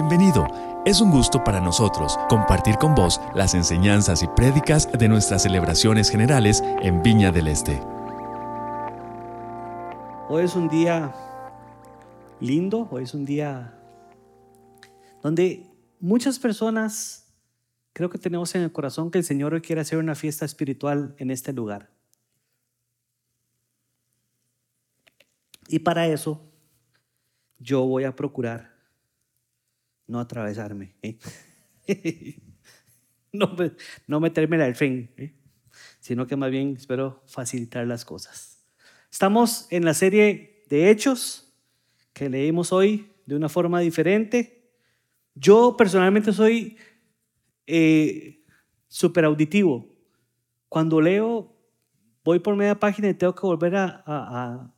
Bienvenido. Es un gusto para nosotros compartir con vos las enseñanzas y prédicas de nuestras celebraciones generales en Viña del Este. Hoy es un día lindo, hoy es un día donde muchas personas creo que tenemos en el corazón que el Señor hoy quiere hacer una fiesta espiritual en este lugar. Y para eso yo voy a procurar no atravesarme, ¿eh? no, no meterme al fin, ¿eh? sino que más bien espero facilitar las cosas. Estamos en la serie de hechos que leímos hoy de una forma diferente. Yo personalmente soy eh, súper auditivo. Cuando leo, voy por media página y tengo que volver a,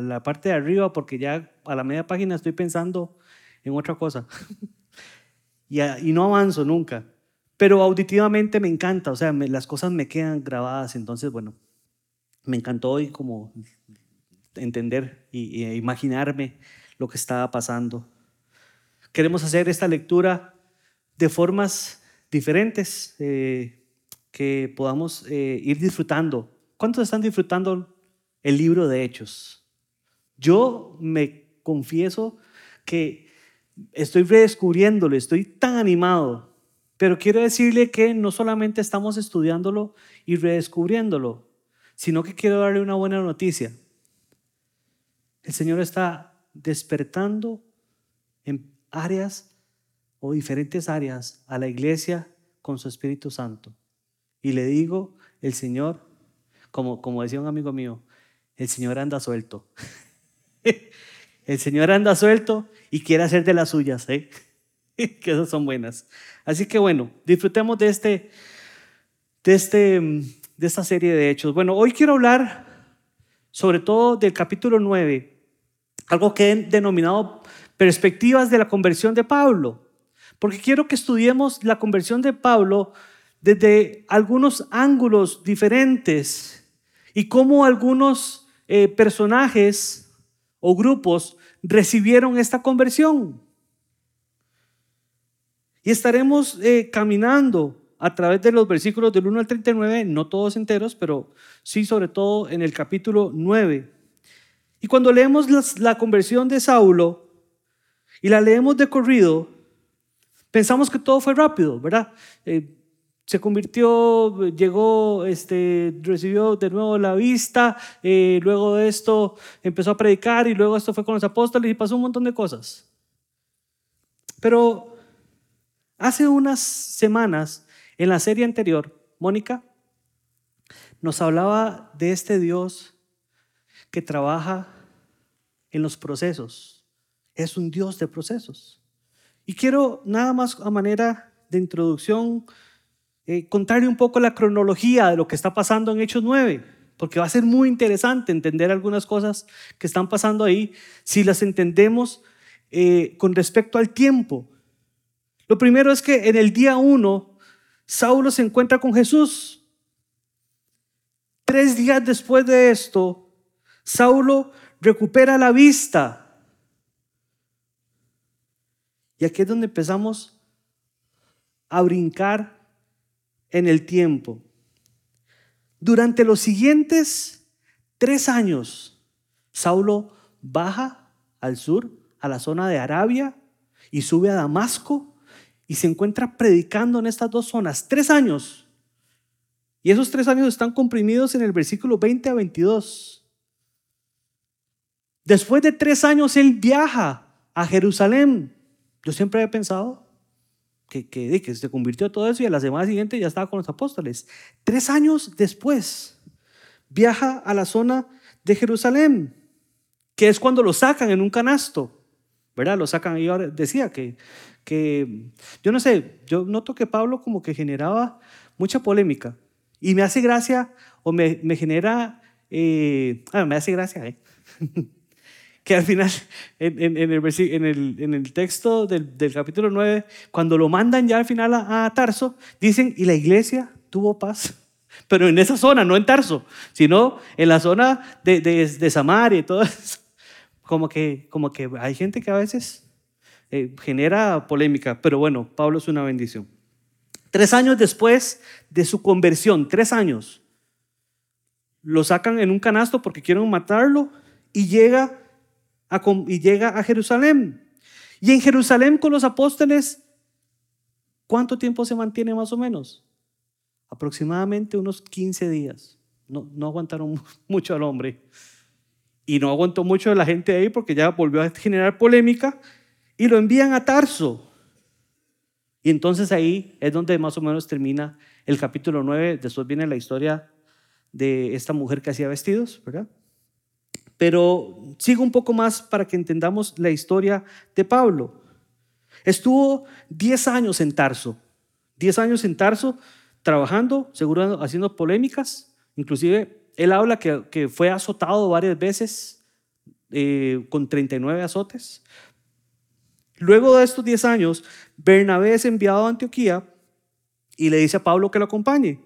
la parte de arriba porque ya a la media página estoy pensando en otra cosa. y, no avanzo nunca. Pero auditivamente me encanta, o sea, las cosas me quedan grabadas. Entonces, bueno, me encantó hoy como entender y, y imaginarme lo que estaba pasando. Queremos hacer esta lectura de formas diferentes eh, que podamos eh, ir disfrutando. ¿Cuántos están disfrutando el libro de Hechos? Yo me confieso que estoy redescubriéndolo, estoy tan animado, pero quiero decirle que no solamente estamos estudiándolo y redescubriéndolo, sino que quiero darle una buena noticia. El Señor está despertando en áreas o diferentes áreas a la iglesia con su Espíritu Santo. Y le digo, el Señor, como, como decía un amigo mío, el Señor anda suelto. el Señor anda suelto y quiere hacer de las suyas, ¿eh? que esas son buenas. Así que bueno, disfrutemos de, este, de, este, de esta serie de hechos. Bueno, hoy quiero hablar sobre todo del capítulo 9, algo que he denominado perspectivas de la conversión de Pablo. Porque quiero que estudiemos la conversión de Pablo desde algunos ángulos diferentes y cómo algunos eh, personajes o grupos recibieron esta conversión. Y estaremos eh, caminando a través de los versículos del 1 al 39, no todos enteros, pero sí sobre todo en el capítulo 9. Y cuando leemos la, conversión de Saulo y la leemos de corrido, Pensamos que todo fue rápido, ¿verdad? Eh, se convirtió, llegó, este, recibió de nuevo la vista, eh, luego de esto empezó a predicar y luego esto fue con los apóstoles y pasó un montón de cosas. Pero hace unas semanas, en la serie anterior, Mónica nos hablaba de este Dios que trabaja en los procesos. Es un Dios de procesos. Y quiero nada más a manera de introducción eh, contarle un poco la cronología de lo que está pasando en Hechos 9, porque va a ser muy interesante entender algunas cosas que están pasando ahí si las entendemos eh, con respecto al tiempo. Lo primero es que en el día 1, Saulo se encuentra con Jesús. Tres días después de esto, Saulo recupera la vista y aquí es donde empezamos a brincar en el tiempo. Durante los siguientes tres años, Saulo baja al sur, a la zona de Arabia, y sube a Damasco y se encuentra predicando en estas dos zonas. Tres años. Y esos tres años están comprimidos en el versículo 20 a 22. Después de tres años, él viaja a Jerusalén yo siempre he pensado que, que, se convirtió todo eso y a la semana siguiente ya estaba con los apóstoles. Tres años después, viaja a la zona de Jerusalén, que es cuando lo sacan en un canasto, ¿verdad? Lo sacan, y yo decía que, que, yo no sé, yo noto que Pablo como que generaba mucha polémica y me hace gracia o me, me genera, eh, ah, me hace gracia, ¿eh? que al final, en, en, el, en, el, en el, texto del, del, capítulo 9, cuando lo mandan ya al final a, a, Tarso, dicen, y la iglesia tuvo paz. Pero en esa zona, no en Tarso, sino en la zona de, de, de Samaria y todo eso. Como que, como que hay gente que a veces eh, genera polémica, pero bueno, Pablo es una bendición. Tres años después de su conversión, tres años, lo sacan en un canasto porque quieren matarlo y llega y llega a Jerusalén. Y en Jerusalén con los apóstoles, ¿cuánto tiempo se mantiene más o menos? Aproximadamente unos 15 días. No, no aguantaron mucho al hombre. Y no aguantó mucho la gente ahí porque ya volvió a generar polémica y lo envían a Tarso. Y entonces ahí es donde más o menos termina el capítulo 9. Después viene la historia de esta mujer que hacía vestidos, ¿verdad? Pero sigo un poco más para que entendamos la historia de Pablo. Estuvo 10 años en Tarso, 10 años en Tarso trabajando, seguro haciendo polémicas, inclusive él habla que, fue azotado varias veces eh, con 39 azotes. Luego de estos 10 años, Bernabé es enviado a Antioquía y le dice a Pablo que lo acompañe.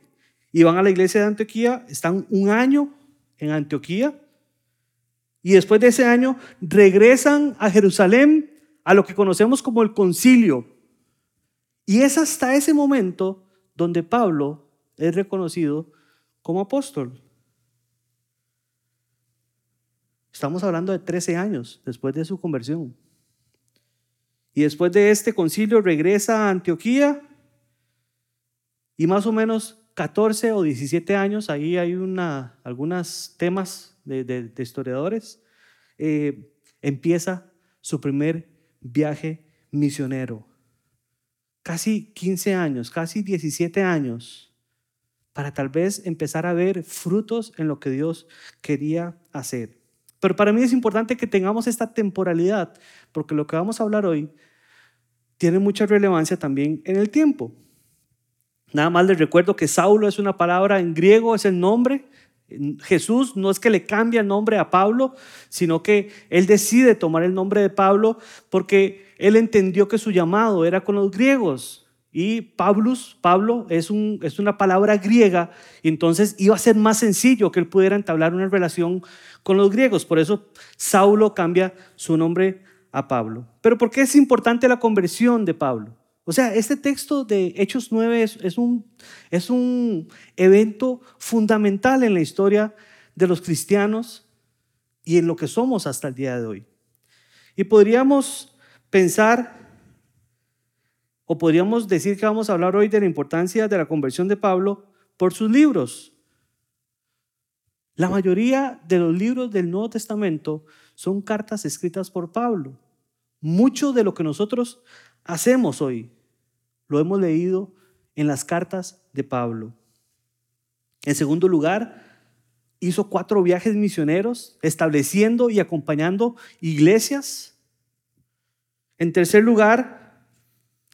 Y van a la iglesia de Antioquía, están un año en Antioquía y después de ese año regresan a Jerusalén a lo que conocemos como el concilio. Y es hasta ese momento donde Pablo es reconocido como apóstol. Estamos hablando de 13 años después de su conversión. Y después de este concilio regresa a Antioquía y más o menos 14 o 17 años, ahí hay algunos temas de, historiadores, eh, empieza su primer viaje misionero. Casi 15 años, casi 17 años, para tal vez empezar a ver frutos en lo que Dios quería hacer. Pero para mí es importante que tengamos esta temporalidad, porque lo que vamos a hablar hoy tiene mucha relevancia también en el tiempo. Nada más les recuerdo que Saulo es una palabra en griego, es el nombre. Jesús no es que le cambie el nombre a Pablo, sino que él decide tomar el nombre de Pablo porque él entendió que su llamado era con los griegos. Y Pablo, es, un, es una palabra griega, entonces iba a ser más sencillo que él pudiera entablar una relación con los griegos. Por eso Saulo cambia su nombre a Pablo. Pero ¿por qué es importante la conversión de Pablo? O sea, este texto de Hechos 9 es, un, es un evento fundamental en la historia de los cristianos y en lo que somos hasta el día de hoy. Y podríamos pensar, o podríamos decir que vamos a hablar hoy de la importancia de la conversión de Pablo por sus libros. La mayoría de los libros del Nuevo Testamento son cartas escritas por Pablo. Mucho de lo que nosotros hacemos hoy lo hemos leído en las cartas de Pablo. En segundo lugar, hizo cuatro viajes misioneros estableciendo y acompañando iglesias. En tercer lugar,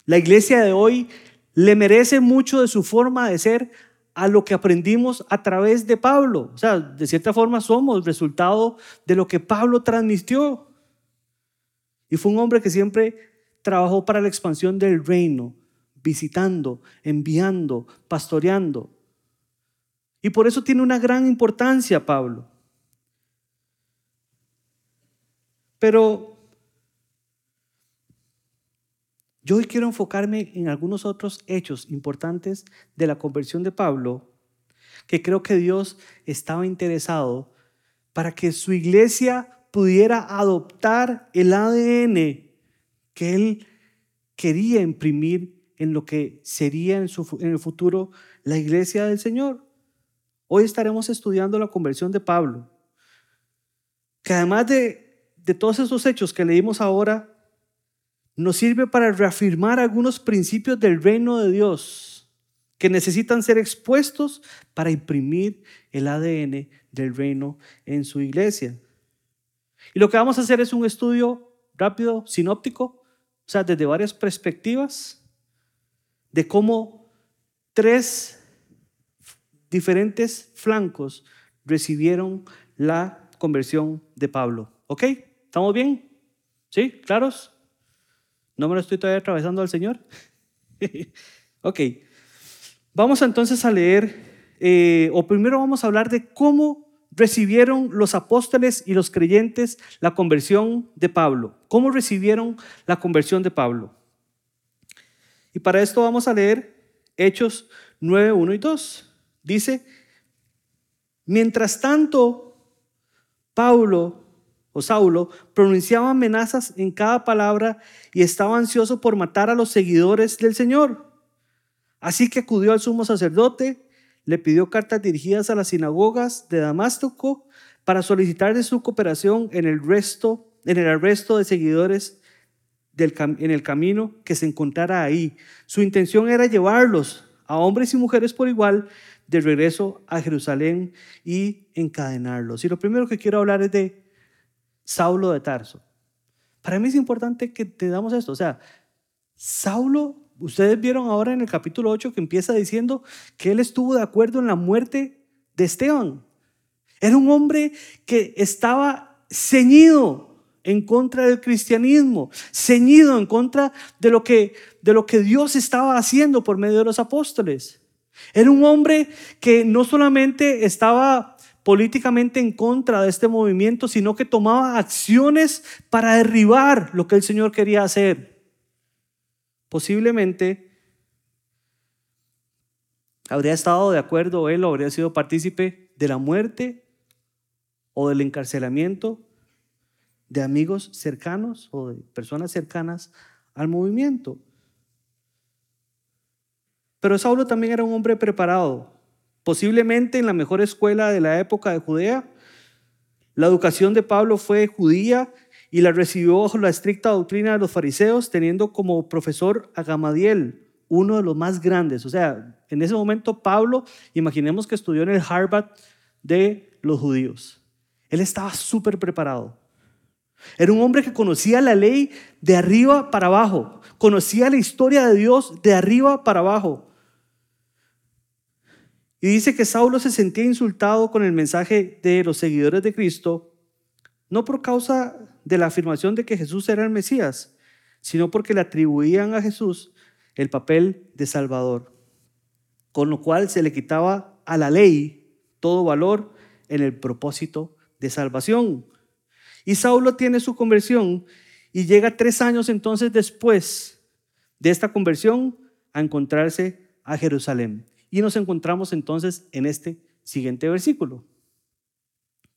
la iglesia de hoy le merece mucho de su forma de ser a lo que aprendimos a través de Pablo. O sea, de cierta forma somos resultado de lo que Pablo transmitió. Y fue un hombre que siempre trabajó para la expansión del reino, visitando, enviando, pastoreando. Y por eso tiene una gran importancia Pablo. Pero Yo hoy quiero enfocarme en algunos otros hechos importantes de la conversión de Pablo, que creo que Dios estaba interesado para que su iglesia pudiera adoptar el ADN que él quería imprimir en lo que sería en, en el futuro la iglesia del Señor. Hoy estaremos estudiando la conversión de Pablo, que además de, de todos esos hechos que leímos ahora, nos sirve para reafirmar algunos principios del reino de Dios que necesitan ser expuestos para imprimir el ADN del reino en su iglesia. Y lo que vamos a hacer es un estudio rápido, sinóptico, o sea, desde varias perspectivas, de cómo tres diferentes flancos recibieron la conversión de Pablo. ¿Ok? ¿Estamos bien? ¿Sí? ¿Claros? ¿No me lo estoy todavía atravesando al Señor? ok. Vamos entonces a leer, eh, o primero vamos a hablar de cómo recibieron los apóstoles y los creyentes la conversión de Pablo? ¿Cómo recibieron la conversión de Pablo? Y para esto vamos a leer Hechos 9, 1 y 2. Dice, mientras tanto, Pablo o Saulo pronunciaba amenazas en cada palabra y estaba ansioso por matar a los seguidores del Señor. Así que acudió al sumo sacerdote, le pidió cartas dirigidas a las sinagogas de Damasco para solicitar de su cooperación en el resto, en el arresto de seguidores en el camino que se encontrara ahí. Su intención era llevarlos a hombres y mujeres por igual de regreso a Jerusalén y encadenarlos. Y lo primero que quiero hablar es de Saulo de Tarso. Para mí es importante que te damos esto. O sea, Saulo, ustedes vieron ahora en el capítulo 8 que empieza diciendo que él estuvo de acuerdo en la muerte de Esteban. Era un hombre que estaba ceñido en contra del cristianismo, ceñido en contra de lo que, de lo que Dios estaba haciendo por medio de los apóstoles. Era un hombre que no solamente estaba políticamente en contra de este movimiento, sino que tomaba acciones para derribar lo que el Señor quería hacer. Posiblemente habría estado de acuerdo él o habría sido partícipe de la muerte o del encarcelamiento de amigos cercanos o de personas cercanas al movimiento. Pero Saulo también era un hombre preparado, posiblemente en la mejor escuela de la época de Judea. La educación de Pablo fue judía y la recibió bajo la estricta doctrina de los fariseos, teniendo como profesor a Gamadiel, uno de los más grandes. O sea, en ese momento Pablo, imaginemos que estudió en el Harvard de los judíos. Él estaba súper preparado. Era un hombre que conocía la ley de arriba para abajo, conocía la historia de Dios de arriba para abajo. Y dice que Saulo se sentía insultado con el mensaje de los seguidores de Cristo, no por causa de la afirmación de que Jesús era el Mesías, sino porque le atribuían a Jesús el papel de Salvador, con lo cual se le quitaba a la ley todo valor en el propósito de salvación. Y Saulo tiene su conversión y llega tres años entonces después de esta conversión a encontrarse a Jerusalén. Y nos encontramos entonces en este siguiente versículo,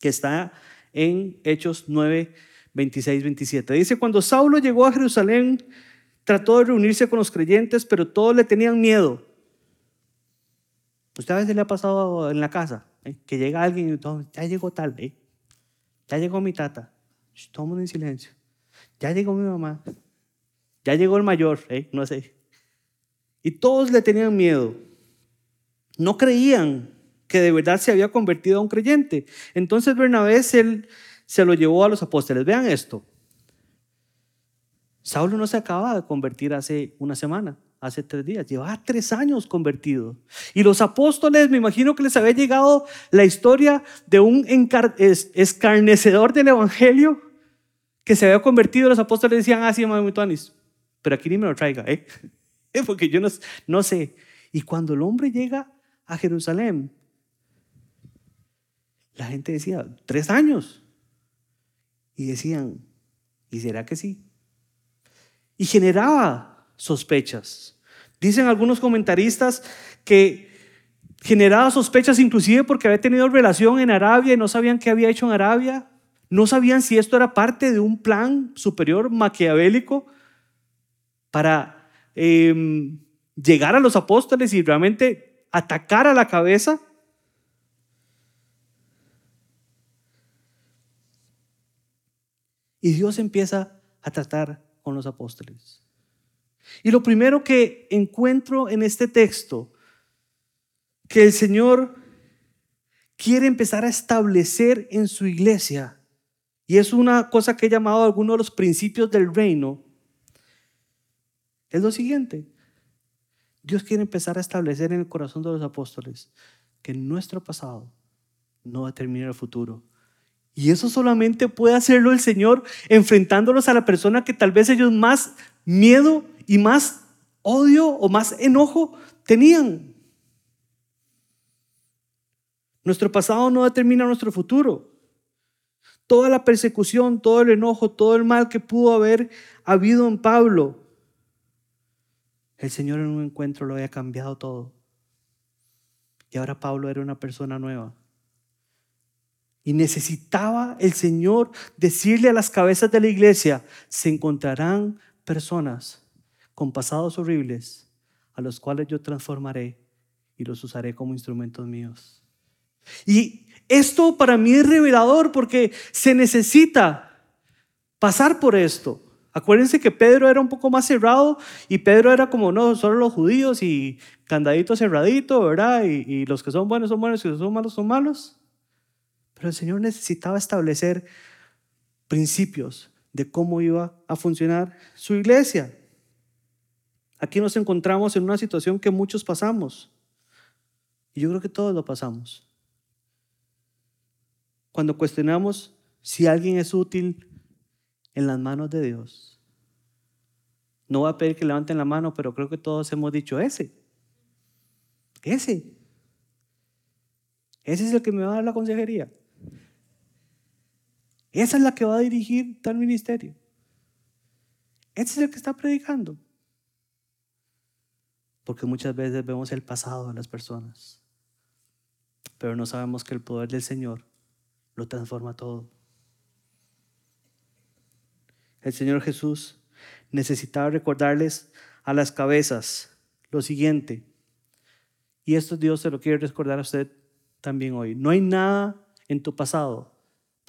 que está en Hechos 9, 26, 27. Dice, cuando Saulo llegó a Jerusalén, trató de reunirse con los creyentes, pero todos le tenían miedo. Usted a veces le ha pasado en la casa, ¿eh? que llega alguien y todo, ya llegó tal, ¿eh? ya llegó mi tata. Todo en silencio. Ya llegó mi mamá. Ya llegó el mayor, ¿eh? no sé. Y todos le tenían miedo. No creían que de verdad se había convertido a un creyente. Entonces Bernabé se, se lo llevó a los apóstoles. Vean esto. Saulo no se acaba de convertir hace una semana, hace tres días. Llevaba tres años convertido. Y los apóstoles, me imagino que les había llegado la historia de un escarnecedor del Evangelio que se había convertido, los apóstoles decían, ah, sí, pero aquí ni me lo traiga, ¿eh? Porque yo no, no sé. Y cuando el hombre llega a Jerusalén, la gente decía, tres años. Y decían, ¿y será que sí? Y generaba sospechas. Dicen algunos comentaristas que generaba sospechas inclusive porque había tenido relación en Arabia y no sabían qué había hecho en Arabia. No sabían si esto era parte de un plan superior maquiavélico para em, llegar a los apóstoles y realmente atacar a la cabeza. Y Dios empieza a tratar con los apóstoles. Y lo primero que encuentro en este texto, que el Señor quiere empezar a establecer en su iglesia, y es una cosa que he llamado algunos de los principios del reino. Es lo siguiente. Dios quiere empezar a establecer en el corazón de los apóstoles que nuestro pasado no determina el futuro. Y eso solamente puede hacerlo el Señor enfrentándolos a la persona que tal vez ellos más miedo y más odio o más enojo tenían. Nuestro pasado no determina nuestro futuro. Toda la persecución, todo el enojo, todo el mal que pudo haber habido en Pablo, el Señor en un encuentro lo había cambiado todo. Y ahora Pablo era una persona nueva. Y necesitaba el Señor decirle a las cabezas de la iglesia, se encontrarán personas con pasados horribles a los cuales yo transformaré y los usaré como instrumentos míos. Y esto para mí es revelador porque se necesita pasar por esto. Acuérdense que Pedro era un poco más cerrado y Pedro era como, no, solo los judíos y candadito cerradito, ¿verdad? Y, y los que son buenos son buenos y los que son malos son malos. Pero el Señor necesitaba establecer principios de cómo iba a funcionar su iglesia. Aquí nos encontramos en una situación que muchos pasamos. Y yo creo que todos lo pasamos. Cuando cuestionamos si alguien es útil en las manos de Dios. No voy a pedir que levanten la mano, pero creo que todos hemos dicho ese. Ese. Ese es el que me va a dar la consejería. Esa es la que va a dirigir tal ministerio. Ese es el que está predicando. Porque muchas veces vemos el pasado de las personas, pero no sabemos que el poder del Señor lo transforma todo. El Señor Jesús necesitaba recordarles a las cabezas lo siguiente. Y esto Dios se lo quiere recordar a usted también hoy. No hay nada en tu pasado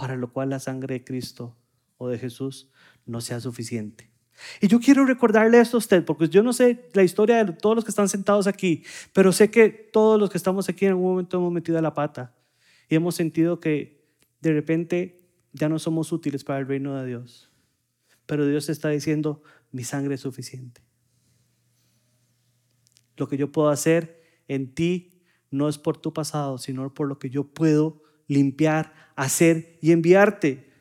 para lo cual la sangre de Cristo o de Jesús no sea suficiente. Y yo quiero recordarle esto a usted, porque yo no sé la historia de todos los que están sentados aquí, pero sé que todos los que estamos aquí en algún momento hemos metido la pata y hemos sentido que de repente ya no somos útiles para el reino de Dios. Pero Dios está diciendo, mi sangre es suficiente. Lo que yo puedo hacer en ti no es por tu pasado, sino por lo que yo puedo limpiar, hacer y enviarte.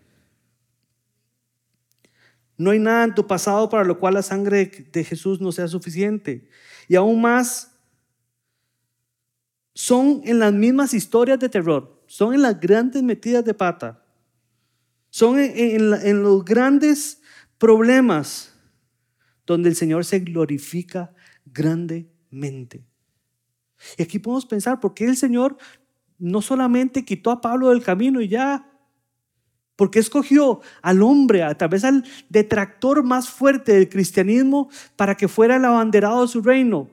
No hay nada en tu pasado para lo cual la sangre de Jesús no sea suficiente. Y aún más, son en las mismas historias de terror, son en las grandes metidas de pata, son en, los grandes problemas donde el Señor se glorifica grandemente. Y aquí podemos pensar, ¿por qué el Señor no solamente quitó a Pablo del camino y ya, porque escogió al hombre, a través del detractor más fuerte del cristianismo, para que fuera el abanderado de su reino.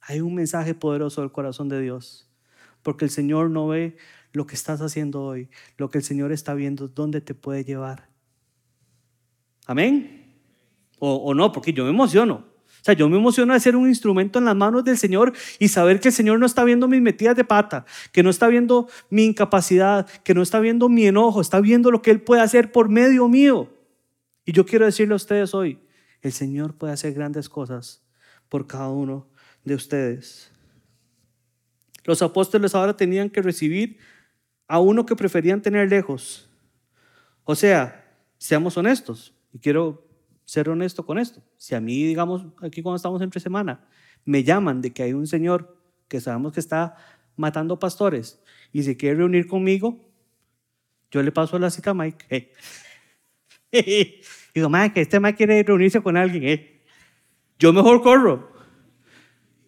Hay un mensaje poderoso del corazón de Dios, porque el Señor no ve lo que estás haciendo hoy, lo que el Señor está viendo dónde te puede llevar. Amén. O, o no, porque yo me emociono. O sea, yo me emociono de ser un instrumento en las manos del Señor y saber que el Señor no está viendo mis metidas de pata, que no está viendo mi incapacidad, que no está viendo mi enojo, está viendo lo que Él puede hacer por medio mío. Y yo quiero decirle a ustedes hoy, el Señor puede hacer grandes cosas por cada uno de ustedes. Los apóstoles ahora tenían que recibir a uno que preferían tener lejos. O sea, seamos honestos, y quiero ser honesto con esto. Si a mí, digamos, aquí cuando estamos entre semana, me llaman de que hay un señor que sabemos que está matando pastores y se quiere reunir conmigo, yo le paso la cita a Mike. Eh. Digo, Mike, este Mike quiere reunirse con alguien. Eh. Yo mejor corro.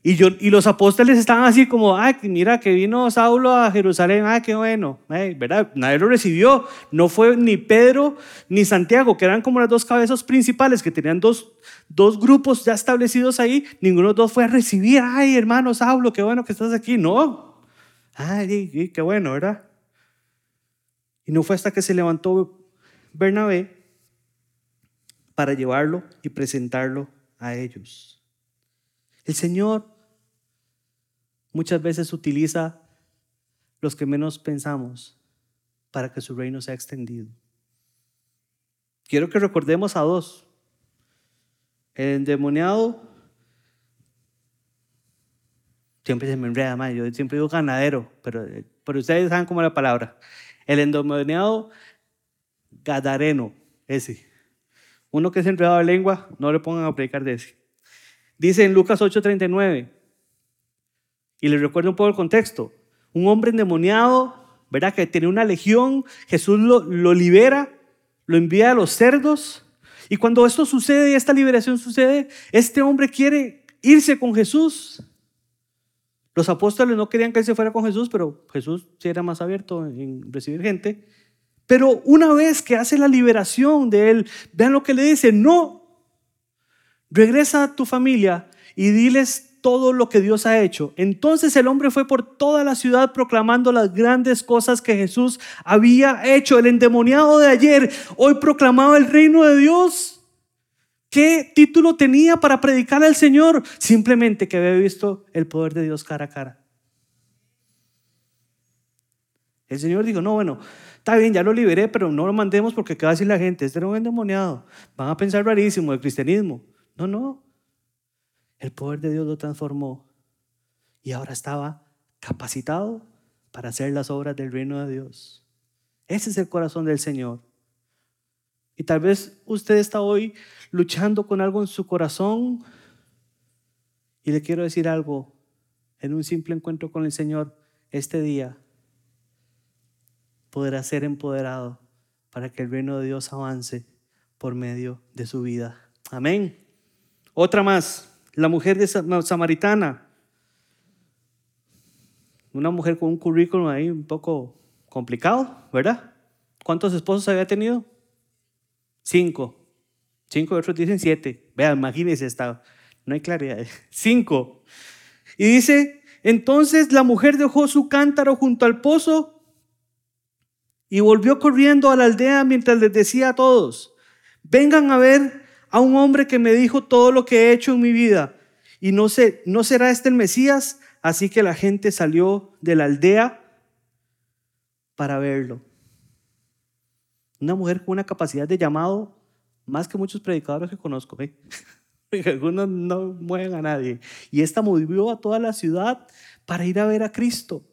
Y, yo, y los apóstoles estaban así como, ah, mira que vino Saulo a Jerusalén, ah, qué bueno, ¿verdad? Nadie lo recibió. No fue ni Pedro ni Santiago, que eran como las dos cabezas principales, que tenían dos, dos grupos ya establecidos ahí. Ninguno de los dos fue a recibir, ay, hermano Saulo, qué bueno que estás aquí. No. Ay, qué bueno, ¿verdad? Y no fue hasta que se levantó Bernabé para llevarlo y presentarlo a ellos. El Señor muchas veces utiliza los que menos pensamos para que su reino sea extendido. Quiero que recordemos a dos. El endemoniado, siempre se me enreda más, yo siempre digo ganadero, pero, pero ustedes saben cómo es la palabra. El endemoniado gadareno, ese. Uno que es enredado de lengua, no le pongan a predicar de ese. Dice en Lucas 8:39, y les recuerdo un poco el contexto. un hombre endemoniado, ¿verdad? Que tiene una legión, Jesús lo, libera, lo envía a los cerdos. Y cuando esto sucede esta liberación sucede, este hombre quiere irse con Jesús. Los apóstoles no querían que él se fuera con Jesús, pero Jesús sí era más abierto en recibir gente. Pero una vez que hace la liberación de él, vean lo que le dice, no, regresa a tu familia y diles todo lo que Dios ha hecho. Entonces el hombre fue por toda la ciudad proclamando las grandes cosas que Jesús había hecho. El endemoniado de ayer hoy proclamaba el reino de Dios. ¿Qué título tenía para predicar al Señor? Simplemente que había visto el poder de Dios cara a cara. El Señor dijo, no, bueno, está bien, ya lo liberé, pero no lo mandemos porque ¿qué va a decir la gente? Este era un endemoniado. Van a pensar rarísimo del cristianismo. No, no. El poder de Dios lo transformó y ahora estaba capacitado para hacer las obras del reino de Dios. Ese es el corazón del Señor. Y tal vez usted está hoy luchando con algo en su corazón y le quiero decir algo en un simple encuentro con el Señor este día. Podrá ser empoderado para que el reino de Dios avance por medio de su vida. Amén. Otra más la mujer de samaritana. Una mujer con un currículum ahí un poco complicado, ¿verdad? ¿Cuántos esposos había tenido? Cinco. Cinco, otros dicen siete. Vean, imagínense, esta, no hay claridad. Cinco. Y dice, entonces la mujer dejó su cántaro junto al pozo y volvió corriendo a la aldea mientras les decía a todos, vengan a ver a un hombre que me dijo todo lo que he hecho en mi vida. Y no, sé, no será este el Mesías. Así que la gente salió de la aldea para verlo. Una mujer con una capacidad de llamado más que muchos predicadores que conozco. ¿eh? Algunos no mueven a nadie. Y esta movió a toda la ciudad para ir a ver a Cristo.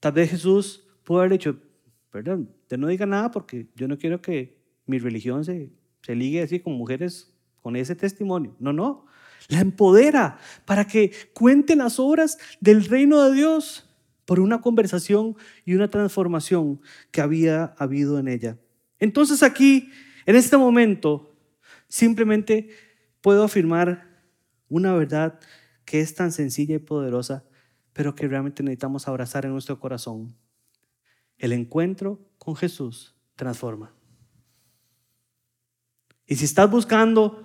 Tal vez Jesús pudo haber dicho, perdón, te no diga nada porque yo no quiero que mi religión se se ligue así con mujeres con ese testimonio. No, no. La empodera para que cuente las obras del reino de Dios por una conversación y una transformación que había habido en ella. Entonces aquí, en este momento, simplemente puedo afirmar una verdad que es tan sencilla y poderosa, pero que realmente necesitamos abrazar en nuestro corazón. El encuentro con Jesús transforma. Y si estás buscando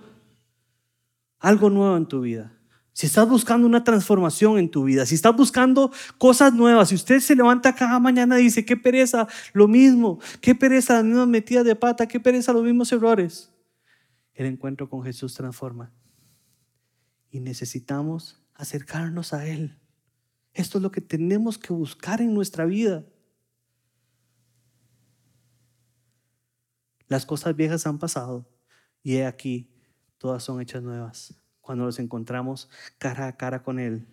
algo nuevo en tu vida, si estás buscando una transformación en tu vida, si estás buscando cosas nuevas, si usted se levanta cada mañana y dice, qué pereza, lo mismo, qué pereza las mismas metidas de pata, qué pereza los mismos errores, el encuentro con Jesús transforma. Y necesitamos acercarnos a Él. Esto es lo que tenemos que buscar en nuestra vida. Las cosas viejas han pasado y he aquí, todas son hechas nuevas. Cuando nos encontramos cara a cara con Él,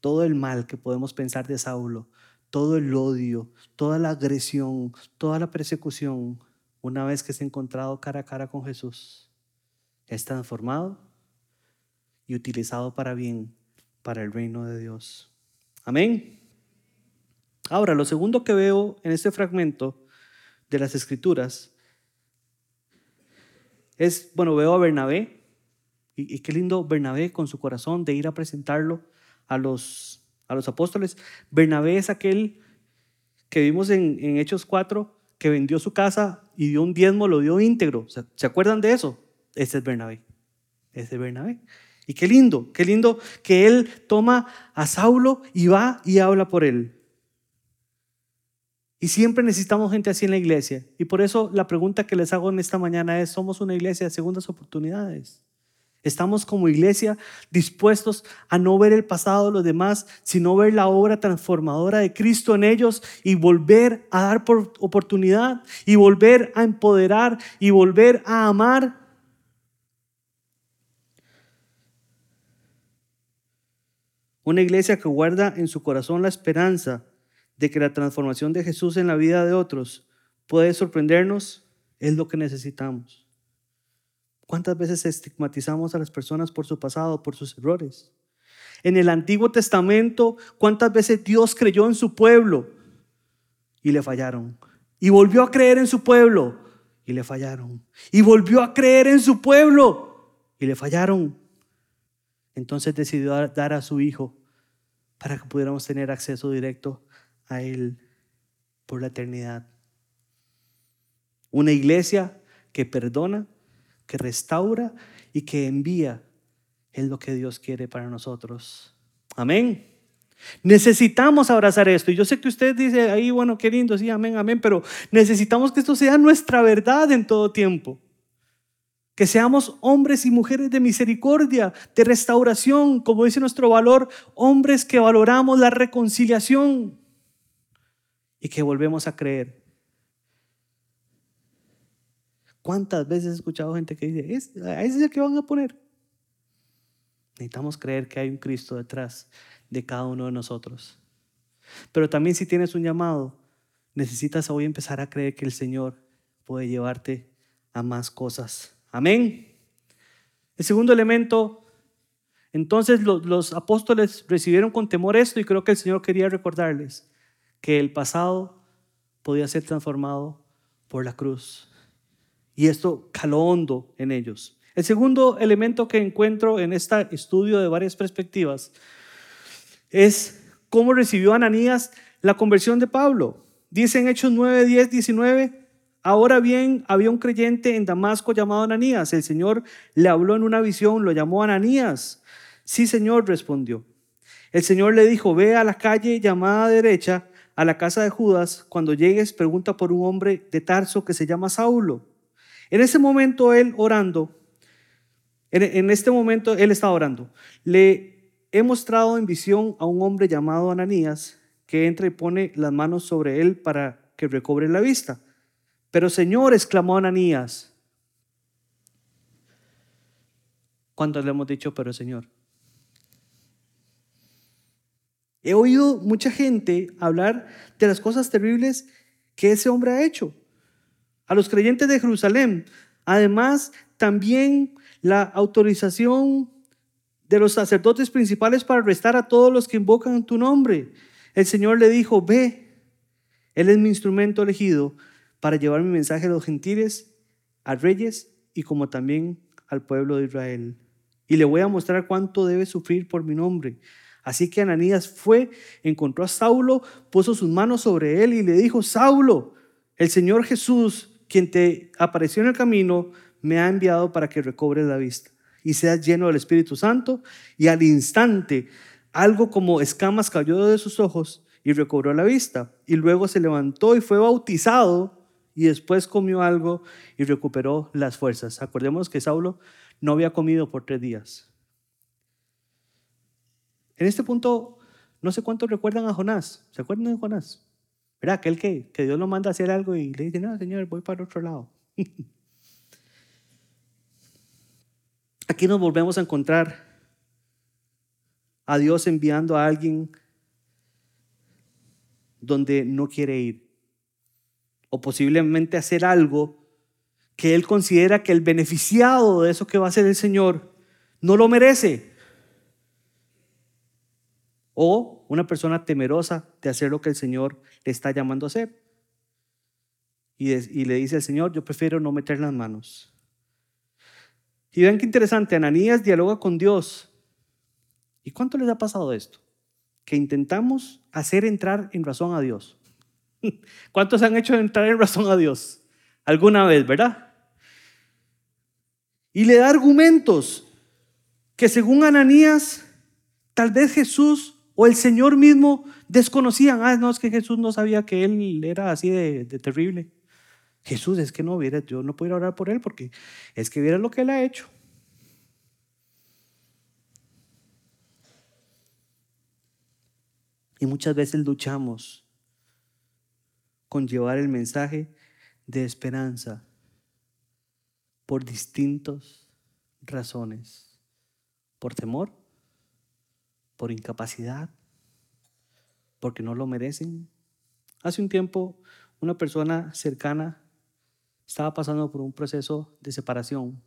todo el mal que podemos pensar de Saulo, todo el odio, toda la agresión, toda la persecución, una vez que se ha encontrado cara a cara con Jesús, es transformado y utilizado para bien, para el reino de Dios. Amén. Ahora, lo segundo que veo en este fragmento de las Escrituras es, bueno, veo a Bernabé, y, qué lindo Bernabé con su corazón de ir a presentarlo a los, a los apóstoles. Bernabé es aquel que vimos en, en Hechos 4, que vendió su casa y dio un diezmo, lo dio íntegro. ¿Se acuerdan de eso? Ese es Bernabé. Ese es Bernabé. Y qué lindo, qué lindo que él toma a Saulo y va y habla por él. Y siempre necesitamos gente así en la iglesia. Y por eso la pregunta que les hago en esta mañana es, ¿somos una iglesia de segundas oportunidades? ¿Estamos como iglesia dispuestos a no ver el pasado de los demás, sino ver la obra transformadora de Cristo en ellos y volver a dar por oportunidad y volver a empoderar y volver a amar? Una iglesia que guarda en su corazón la esperanza de que la transformación de Jesús en la vida de otros puede sorprendernos, es lo que necesitamos. ¿Cuántas veces estigmatizamos a las personas por su pasado, por sus errores? en el Antiguo Testamento, cuántas veces Dios creyó en su pueblo y le fallaron. Y volvió a creer en su pueblo y le fallaron. Y volvió a creer en su pueblo y le fallaron. Entonces decidió dar a su hijo para que pudiéramos tener acceso directo a Él por la eternidad. Una iglesia que perdona, que restaura y que envía es lo que Dios quiere para nosotros. Amén. Necesitamos abrazar esto. Y yo sé que usted dice ahí, bueno, qué lindo, sí, amén, amén, pero necesitamos que esto sea nuestra verdad en todo tiempo. Que seamos hombres y mujeres de misericordia, de restauración, como dice nuestro valor, hombres que valoramos la reconciliación y que volvemos a creer. ¿Cuántas veces he escuchado gente que dice, ¿Es, ¿a ese es el que van a poner? Necesitamos creer que hay un Cristo detrás de cada uno de nosotros. Pero también si tienes un llamado, necesitas hoy empezar a creer que el Señor puede llevarte a más cosas. Amén. El segundo elemento, entonces los, los, apóstoles recibieron con temor esto y creo que el Señor quería recordarles que el pasado podía ser transformado por la cruz. Y esto caló hondo en ellos. El segundo elemento que encuentro en este estudio de varias perspectivas es cómo recibió Ananías la conversión de Pablo. Dice en Hechos 9, 10, 19, ahora bien, había un creyente en Damasco llamado Ananías. El Señor le habló en una visión, lo llamó Ananías. Sí, Señor, respondió. El Señor le dijo, ve a la calle llamada derecha, a la casa de Judas. Cuando llegues, pregunta por un hombre de Tarso que se llama Saulo. En ese momento él orando, en, este momento él estaba orando. Le he mostrado en visión a un hombre llamado Ananías que entra y pone las manos sobre él para que recobre la vista. Pero Señor, exclamó Ananías. ¿Cuántos le hemos dicho, pero Señor? He oído mucha gente hablar de las cosas terribles que ese hombre ha hecho. A los creyentes de Jerusalén. Además, también la autorización de los sacerdotes principales para arrestar a todos los que invocan tu nombre. El Señor le dijo, ve, Él es mi instrumento elegido para llevar mi mensaje a los gentiles, a reyes y como también al pueblo de Israel. Y le voy a mostrar cuánto debe sufrir por mi nombre. Así que Ananías fue, encontró a Saulo, puso sus manos sobre él y le dijo, Saulo, el Señor Jesús, quien te apareció en el camino, me ha enviado para que recobres la vista y seas lleno del Espíritu Santo. Y al instante, algo como escamas cayó de sus ojos y recobró la vista. Y luego se levantó y fue bautizado y después comió algo y recuperó las fuerzas. Acordemos que Saulo no había comido por tres días. En este punto, no sé cuántos recuerdan a Jonás. ¿Se acuerdan de Jonás? ¿Verdad? Aquel que, que Dios lo manda a hacer algo y le dice, no, Señor, voy para otro lado. Aquí nos volvemos a encontrar a Dios enviando a alguien donde no quiere ir. O posiblemente hacer algo que él considera que el beneficiado de eso que va a hacer el Señor no lo merece. O una persona temerosa de hacer lo que el Señor le está llamando a hacer. Y, le dice al Señor, yo prefiero no meter las manos. Y vean qué interesante, Ananías dialoga con Dios. ¿Y cuánto les ha pasado esto? Que intentamos hacer entrar en razón a Dios. ¿Cuántos han hecho entrar en razón a Dios? Alguna vez, ¿verdad? Y le da argumentos que según Ananías, tal vez Jesús o el Señor mismo desconocían. Ah, no, es que Jesús no sabía que él era así de, terrible. Jesús, es que no viera, yo no puedo orar por él porque es que viera lo que él ha hecho. Y muchas veces luchamos con llevar el mensaje de esperanza por distintas razones. Por temor, por incapacidad, porque no lo merecen. Hace un tiempo una persona cercana estaba pasando por un proceso de separación.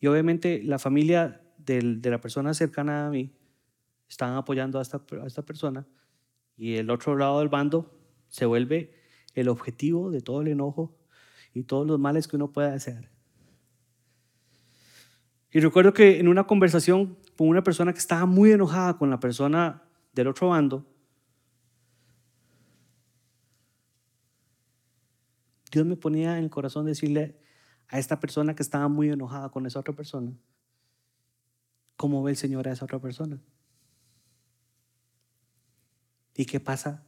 Y obviamente la familia de la persona cercana a mí están apoyando a esta, a esta persona y el otro lado del bando se vuelve el objetivo de todo el enojo y todos los males que uno pueda desear. Y recuerdo que en una conversación con una persona que estaba muy enojada con la persona del otro bando, Dios me ponía en el corazón decirle a esta persona que estaba muy enojada con esa otra persona, ¿cómo ve el Señor a esa otra persona? ¿Y qué pasa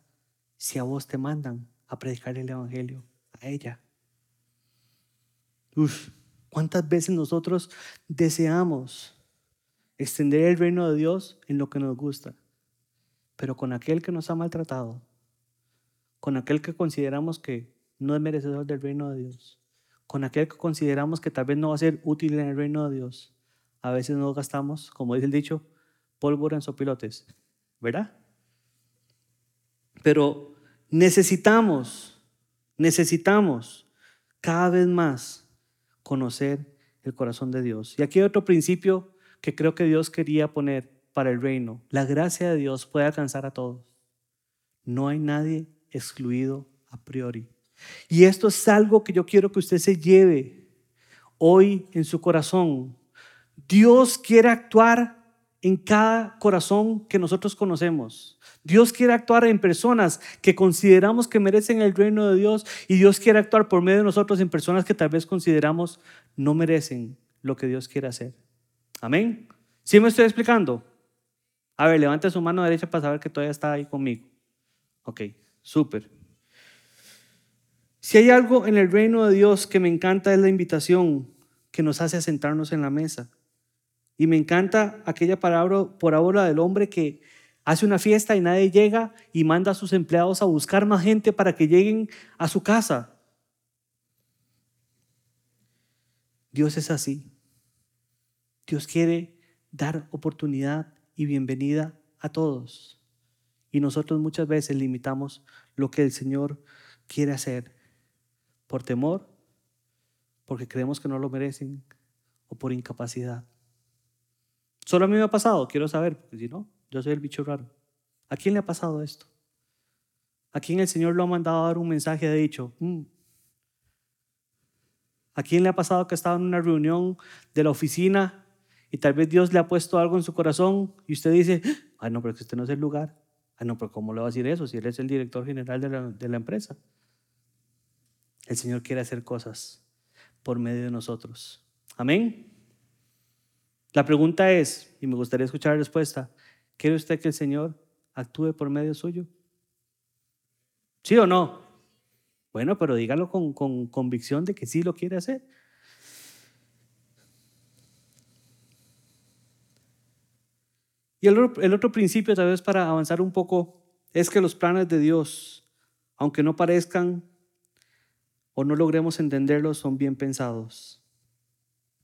si a vos te mandan a predicar el Evangelio a ella? Uf, ¿cuántas veces nosotros deseamos extender el reino de Dios en lo que nos gusta? Pero con aquel que nos ha maltratado, con aquel que consideramos que no es merecedor del reino de Dios, con aquel que consideramos que tal vez no va a ser útil en el reino de Dios, a veces nos gastamos, como dice el dicho, pólvora en sopilotes, ¿verdad? Pero necesitamos, necesitamos cada vez más conocer el corazón de Dios. Y aquí hay otro principio que creo que Dios quería poner para el reino. La gracia de Dios puede alcanzar a todos. No hay nadie excluido a priori. Y esto es algo que yo quiero que usted se lleve hoy en su corazón. Dios quiere actuar en cada corazón que nosotros conocemos. Dios quiere actuar en personas que consideramos que merecen el reino de Dios y Dios quiere actuar por medio de nosotros en personas que tal vez consideramos no merecen lo que Dios quiere hacer. Amén. ¿Sí me estoy explicando? A ver, levante su mano derecha para saber que todavía está ahí conmigo. Ok, súper. Si hay algo en el reino de Dios que me encanta es la invitación que nos hace sentarnos en la mesa. Y me encanta aquella parábola del hombre que hace una fiesta y nadie llega y manda a sus empleados a buscar más gente para que lleguen a su casa. Dios es así. Dios quiere dar oportunidad y bienvenida a todos. Y nosotros muchas veces limitamos lo que el Señor quiere hacer por temor, porque creemos que no lo merecen o por incapacidad. Solo a mí me ha pasado, quiero saber, porque si no, yo soy el bicho raro. ¿A quién le ha pasado esto? ¿A quién el Señor lo ha mandado a dar un mensaje de dicho? Mm"? ¿A quién le ha pasado que estaba en una reunión de la oficina y tal vez Dios le ha puesto algo en su corazón y usted dice, ay no, pero que usted no es el lugar. Ay no, pero ¿cómo le va a decir eso si él es el director general de la empresa? El Señor quiere hacer cosas por medio de nosotros. Amén. La pregunta es, y me gustaría escuchar la respuesta, ¿quiere usted que el Señor actúe por medio suyo? ¿Sí o no? Bueno, pero dígalo con, convicción de que sí lo quiere hacer. Y el, el otro principio, tal vez para avanzar un poco, es que los planes de Dios, aunque no parezcan o no logremos entenderlos, son bien pensados.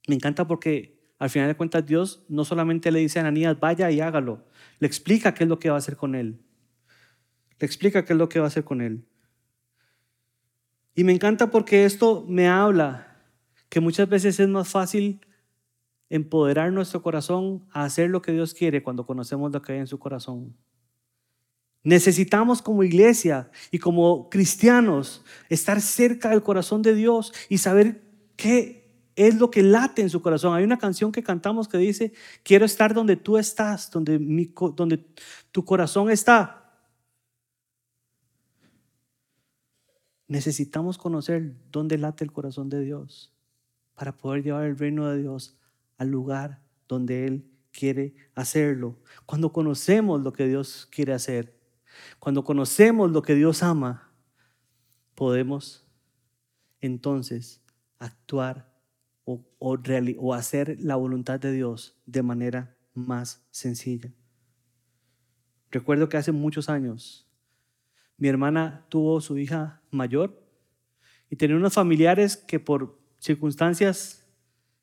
Me encanta porque al final de cuentas, Dios no solamente le dice a Ananías, vaya y hágalo, le explica qué es lo que va a hacer con él. Le explica qué es lo que va a hacer con él. Y me encanta porque esto me habla que muchas veces es más fácil empoderar nuestro corazón a hacer lo que Dios quiere cuando conocemos lo que hay en su corazón. Necesitamos como iglesia y como cristianos estar cerca del corazón de Dios y saber qué es lo que late en su corazón. Hay una canción que cantamos que dice, quiero estar donde tú estás, donde, mi, tu corazón está. Necesitamos conocer dónde late el corazón de Dios para poder llevar el reino de Dios al lugar donde Él quiere hacerlo. Cuando conocemos lo que Dios quiere hacer, cuando conocemos lo que Dios ama, podemos entonces actuar o, o, hacer la voluntad de Dios de manera más sencilla. Recuerdo que hace muchos años mi hermana tuvo su hija mayor y tenía unos familiares que por circunstancias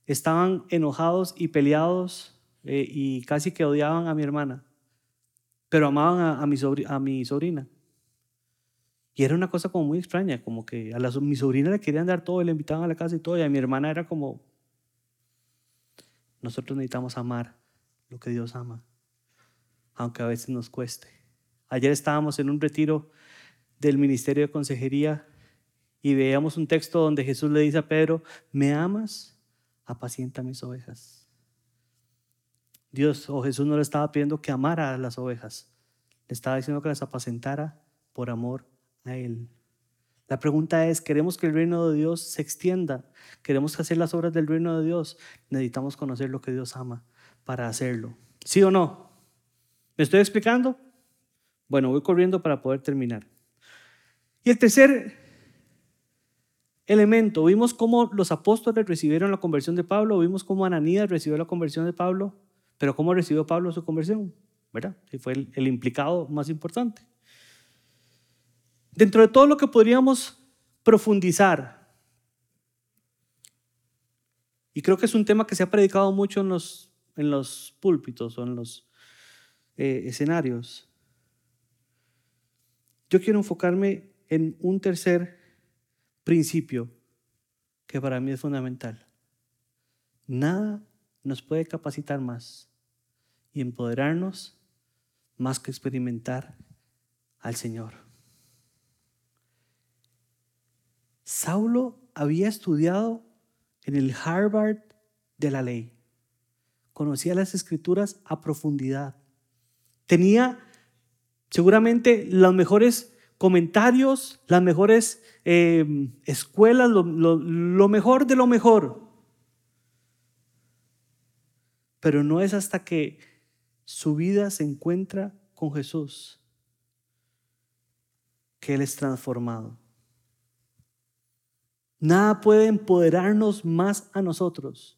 estaban enojados y peleados eh, y casi que odiaban a mi hermana, pero amaban a, a, mi, a mi sobrina. Y era una cosa como muy extraña, como que a la, mi sobrina le querían dar todo, le invitaban a la casa y todo, y a mi hermana era como, nosotros necesitamos amar lo que Dios ama. aunque a veces nos cueste. Ayer estábamos en un retiro del Ministerio de Consejería y veíamos un texto donde Jesús le dice a Pedro, ¿me amas? Apacienta mis ovejas. Dios o Jesús no le estaba pidiendo que amara a las ovejas, le estaba diciendo que las apacentara por amor a Él. La pregunta es, ¿queremos que el reino de Dios se extienda? ¿Queremos hacer las obras del reino de Dios? Necesitamos conocer lo que Dios ama para hacerlo. ¿Sí o no? ¿Me estoy explicando? Bueno, voy corriendo para poder terminar. Y el tercer elemento, vimos cómo los apóstoles recibieron la conversión de Pablo, vimos cómo Ananías recibió la conversión de Pablo, pero cómo recibió Pablo su conversión, ¿verdad? Y fue el, el implicado más importante. Dentro de todo lo que podríamos profundizar, y creo que es un tema que se ha predicado mucho en los, en los púlpitos o en los eh, escenarios, yo quiero enfocarme en un tercer principio que para mí es fundamental. Nada nos puede capacitar más y empoderarnos más que experimentar al Señor. Saulo había estudiado en el Harvard de la ley. Conocía las escrituras a profundidad. Tenía seguramente los mejores comentarios, las mejores eh, escuelas, lo, lo mejor de lo mejor. Pero no es hasta que su vida se encuentra con Jesús que Él es transformado. Nada puede empoderarnos más a nosotros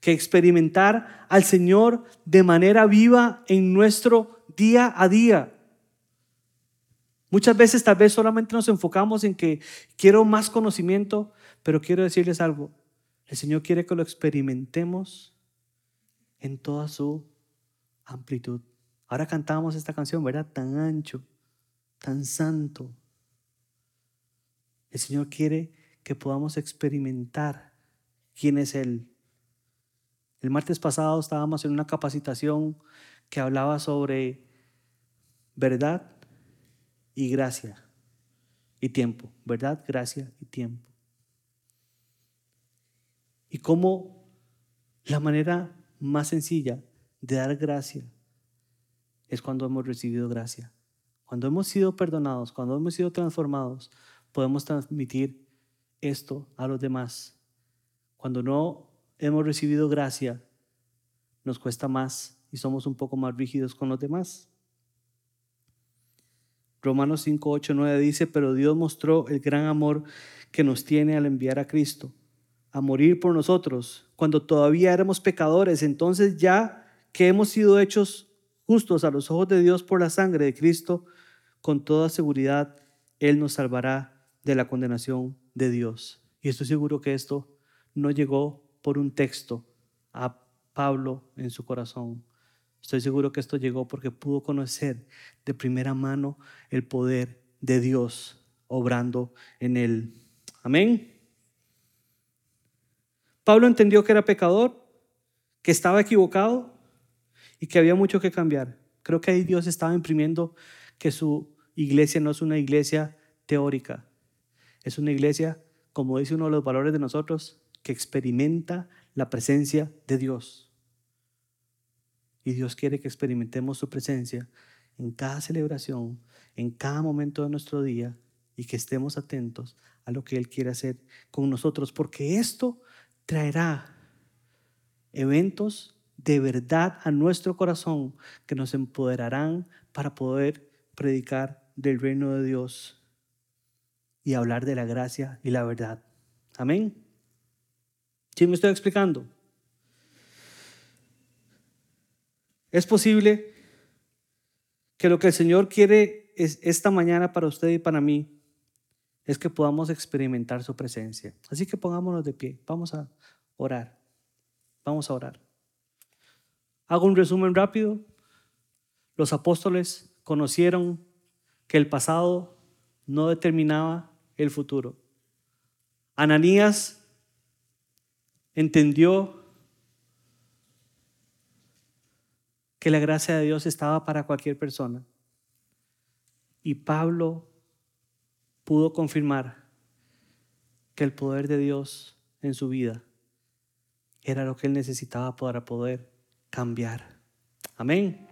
que experimentar al Señor de manera viva en nuestro día a día. Muchas veces tal vez solamente nos enfocamos en que quiero más conocimiento, pero quiero decirles algo. El Señor quiere que lo experimentemos en toda su amplitud. Ahora cantamos esta canción, ¿verdad? Tan ancho, tan santo. El Señor quiere que podamos experimentar quién es Él. El martes pasado estábamos en una capacitación que hablaba sobre verdad y gracia y tiempo. Verdad, gracia y tiempo. Y cómo la manera más sencilla de dar gracia es cuando hemos recibido gracia. Cuando hemos sido perdonados, cuando hemos sido transformados, podemos transmitir esto a los demás. Cuando no hemos recibido gracia, nos cuesta más y somos un poco más rígidos con los demás. Romanos 5, 8, 9 dice, pero Dios mostró el gran amor que nos tiene al enviar a Cristo, a morir por nosotros, cuando todavía éramos pecadores. Entonces ya que hemos sido hechos justos a los ojos de Dios por la sangre de Cristo, con toda seguridad Él nos salvará de la condenación de Dios. Y estoy seguro que esto no llegó por un texto a Pablo en su corazón. Estoy seguro que esto llegó porque pudo conocer de primera mano el poder de Dios obrando en él. Amén. Pablo entendió que era pecador, que estaba equivocado y que había mucho que cambiar. Creo que ahí Dios estaba imprimiendo que su iglesia no es una iglesia teórica, es una iglesia, como dice uno de los valores de nosotros, que experimenta la presencia de Dios. Y Dios quiere que experimentemos su presencia en cada celebración, en cada momento de nuestro día y que estemos atentos a lo que Él quiere hacer con nosotros, porque esto traerá eventos de verdad a nuestro corazón que nos empoderarán para poder predicar del reino de Dios y hablar de la gracia y la verdad. Amén. ¿Sí me estoy explicando? Es posible que lo que el Señor quiere es esta mañana para usted y para mí es que podamos experimentar su presencia. Así que pongámonos de pie. Vamos a orar. Vamos a orar. Hago un resumen rápido. Los apóstoles conocieron que el pasado no determinaba el futuro. Ananías entendió que la gracia de Dios estaba para cualquier persona. Y Pablo pudo confirmar que el poder de Dios en su vida era lo que él necesitaba para poder cambiar. Amén.